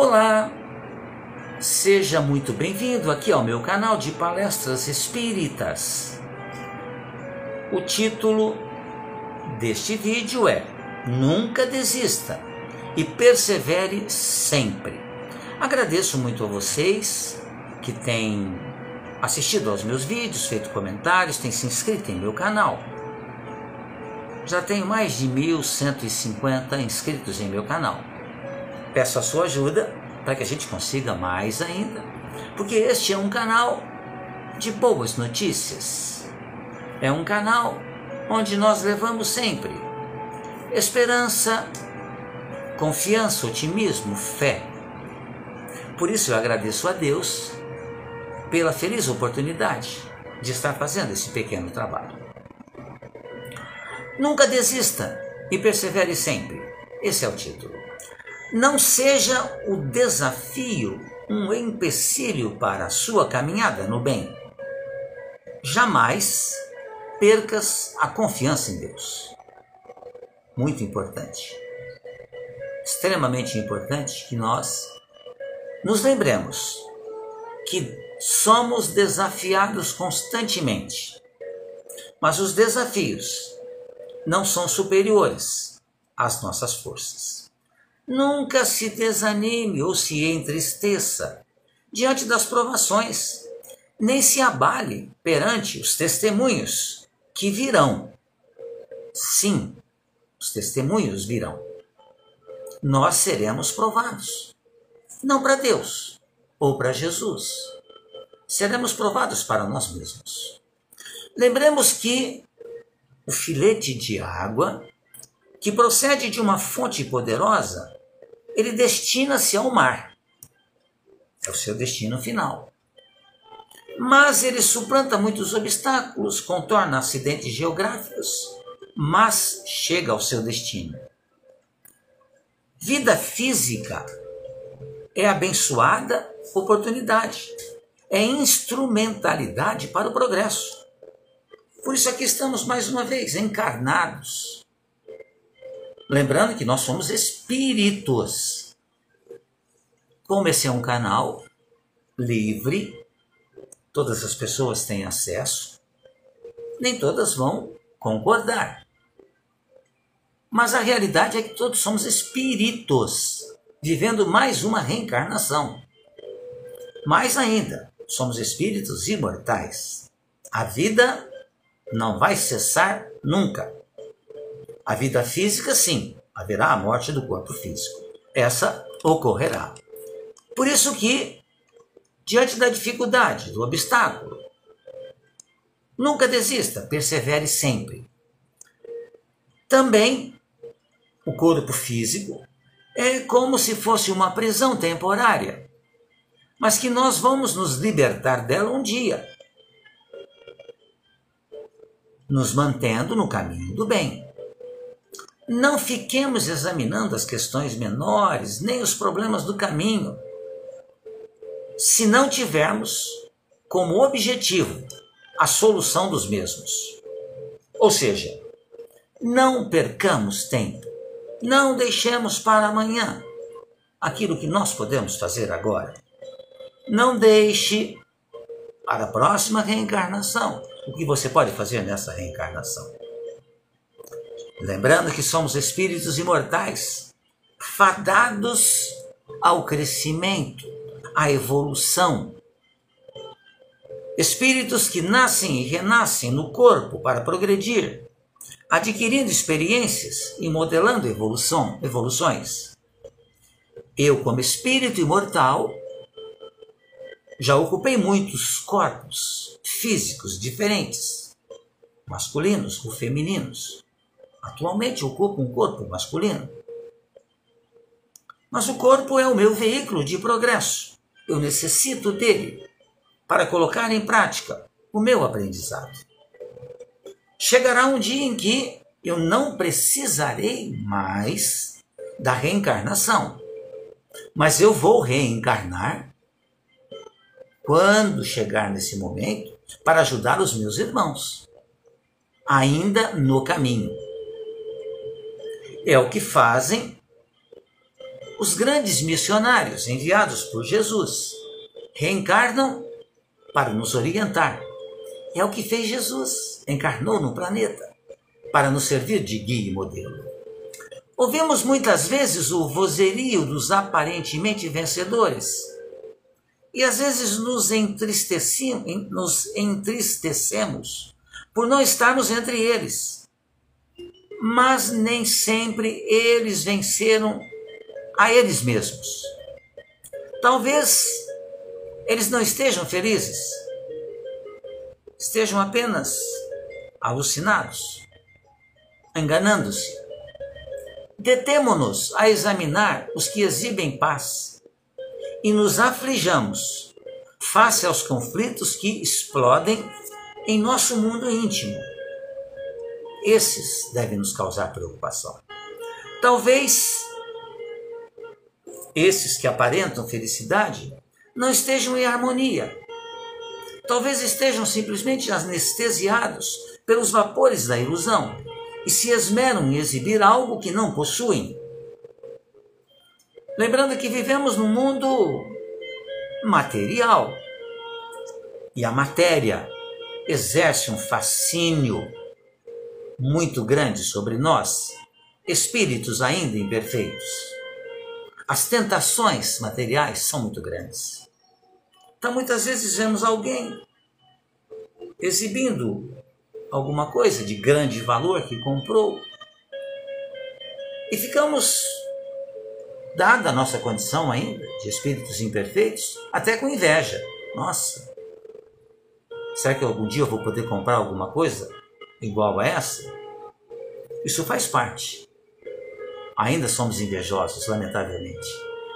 Olá, seja muito bem-vindo aqui ao meu canal de palestras espíritas. O título deste vídeo é Nunca desista e persevere sempre. Agradeço muito a vocês que têm assistido aos meus vídeos, feito comentários, têm se inscrito em meu canal. Já tenho mais de 1.150 inscritos em meu canal. Peço a sua ajuda para que a gente consiga mais ainda, porque este é um canal de boas notícias. É um canal onde nós levamos sempre esperança, confiança, otimismo, fé. Por isso eu agradeço a Deus pela feliz oportunidade de estar fazendo esse pequeno trabalho. Nunca desista e persevere sempre. Esse é o título. Não seja o desafio um empecilho para a sua caminhada no bem. Jamais percas a confiança em Deus. Muito importante. Extremamente importante que nós nos lembremos que somos desafiados constantemente. Mas os desafios não são superiores às nossas forças. Nunca se desanime ou se entristeça diante das provações, nem se abale perante os testemunhos que virão. Sim, os testemunhos virão. Nós seremos provados. Não para Deus ou para Jesus. Seremos provados para nós mesmos. Lembremos que o filete de água, que procede de uma fonte poderosa, ele destina-se ao mar. É o seu destino final. Mas ele suplanta muitos obstáculos, contorna acidentes geográficos, mas chega ao seu destino. Vida física é abençoada oportunidade, é instrumentalidade para o progresso. Por isso aqui estamos mais uma vez encarnados Lembrando que nós somos espíritos. Como esse é um canal livre, todas as pessoas têm acesso, nem todas vão concordar. Mas a realidade é que todos somos espíritos, vivendo mais uma reencarnação. Mais ainda, somos espíritos imortais. A vida não vai cessar nunca. A vida física, sim, haverá a morte do corpo físico. Essa ocorrerá. Por isso que, diante da dificuldade, do obstáculo, nunca desista, persevere sempre. Também, o corpo físico é como se fosse uma prisão temporária, mas que nós vamos nos libertar dela um dia, nos mantendo no caminho do bem. Não fiquemos examinando as questões menores, nem os problemas do caminho, se não tivermos como objetivo a solução dos mesmos. Ou seja, não percamos tempo, não deixemos para amanhã aquilo que nós podemos fazer agora. Não deixe para a próxima reencarnação o que você pode fazer nessa reencarnação. Lembrando que somos espíritos imortais, fadados ao crescimento, à evolução. Espíritos que nascem e renascem no corpo para progredir, adquirindo experiências e modelando evolução, evoluções. Eu, como espírito imortal, já ocupei muitos corpos físicos diferentes, masculinos ou femininos Atualmente ocupo um corpo masculino. Mas o corpo é o meu veículo de progresso. Eu necessito dele para colocar em prática o meu aprendizado. Chegará um dia em que eu não precisarei mais da reencarnação, mas eu vou reencarnar quando chegar nesse momento para ajudar os meus irmãos, ainda no caminho é o que fazem os grandes missionários enviados por Jesus reencarnam para nos orientar. É o que fez Jesus, encarnou no planeta para nos servir de guia e modelo. Ouvimos muitas vezes o vozerio dos aparentemente vencedores e às vezes nos, nos entristecemos por não estarmos entre eles. Mas nem sempre eles venceram a eles mesmos. Talvez eles não estejam felizes, estejam apenas alucinados, enganando-se. Detemo-nos a examinar os que exibem paz e nos aflijamos face aos conflitos que explodem em nosso mundo íntimo. Esses devem nos causar preocupação. Talvez esses que aparentam felicidade não estejam em harmonia. Talvez estejam simplesmente anestesiados pelos vapores da ilusão e se esmeram em exibir algo que não possuem. Lembrando que vivemos num mundo material e a matéria exerce um fascínio muito grande sobre nós, espíritos ainda imperfeitos. As tentações materiais são muito grandes. Então, muitas vezes vemos alguém exibindo alguma coisa de grande valor que comprou e ficamos, dada a nossa condição ainda de espíritos imperfeitos, até com inveja. Nossa, será que algum dia eu vou poder comprar alguma coisa igual a essa? Isso faz parte. Ainda somos invejosos, lamentavelmente.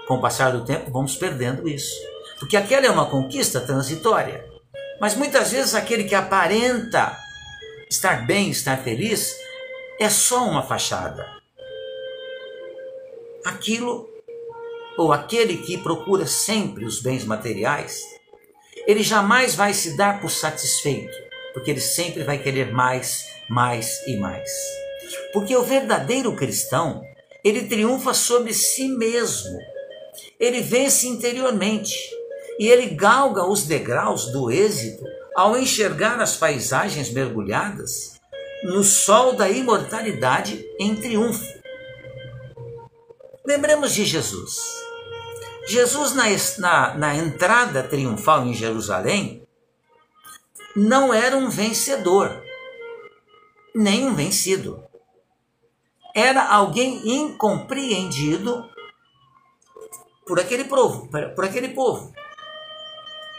Com o passar do tempo, vamos perdendo isso. Porque aquela é uma conquista transitória. Mas muitas vezes aquele que aparenta estar bem, estar feliz, é só uma fachada. Aquilo ou aquele que procura sempre os bens materiais, ele jamais vai se dar por satisfeito, porque ele sempre vai querer mais, mais e mais. Porque o verdadeiro cristão, ele triunfa sobre si mesmo. Ele vence interiormente e ele galga os degraus do êxito ao enxergar as paisagens mergulhadas no sol da imortalidade em triunfo. Lembremos de Jesus. Jesus, na, na, na entrada triunfal em Jerusalém, não era um vencedor, nem um vencido. Era alguém incompreendido por aquele povo, por aquele povo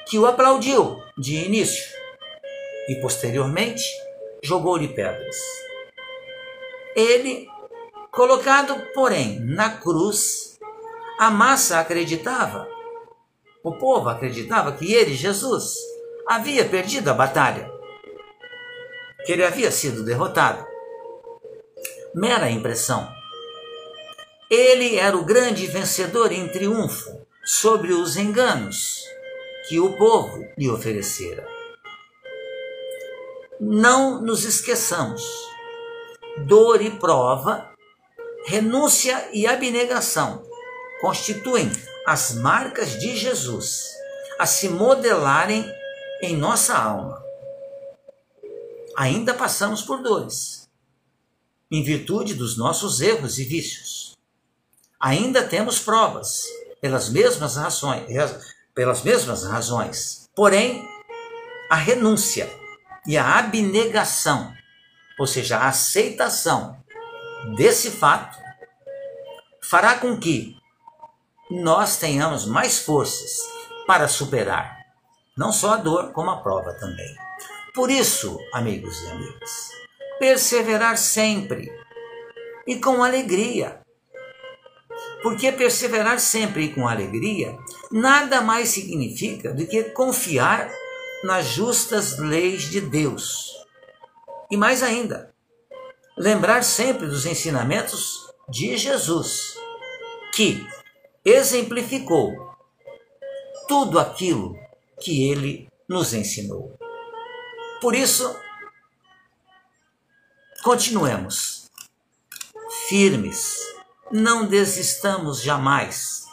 que o aplaudiu de início e posteriormente jogou-lhe pedras. Ele, colocado, porém, na cruz, a massa acreditava, o povo acreditava que ele, Jesus, havia perdido a batalha, que ele havia sido derrotado. Mera impressão. Ele era o grande vencedor em triunfo sobre os enganos que o povo lhe oferecera. Não nos esqueçamos. Dor e prova, renúncia e abnegação constituem as marcas de Jesus a se modelarem em nossa alma. Ainda passamos por dores, em virtude dos nossos erros e vícios. Ainda temos provas, pelas mesmas razões, pelas mesmas razões. Porém, a renúncia e a abnegação, ou seja, a aceitação desse fato, fará com que nós tenhamos mais forças para superar não só a dor, como a prova também. Por isso, amigos e amigas, perseverar sempre e com alegria porque perseverar sempre com alegria nada mais significa do que confiar nas justas leis de Deus. E mais ainda, lembrar sempre dos ensinamentos de Jesus, que exemplificou tudo aquilo que ele nos ensinou. Por isso, continuemos firmes Não desistamos jamais.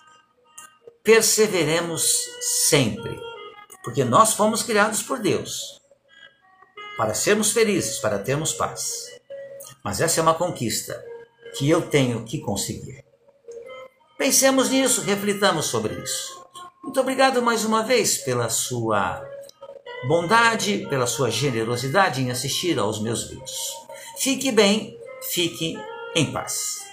Perseveremos sempre, porque nós fomos criados por Deus para sermos felizes, para termos paz. Mas essa é uma conquista que eu tenho que conseguir. Pensemos nisso, reflitamos sobre isso. Muito obrigado mais uma vez pela sua bondade, pela sua generosidade em assistir aos meus vídeos. Fique bem, fique em paz.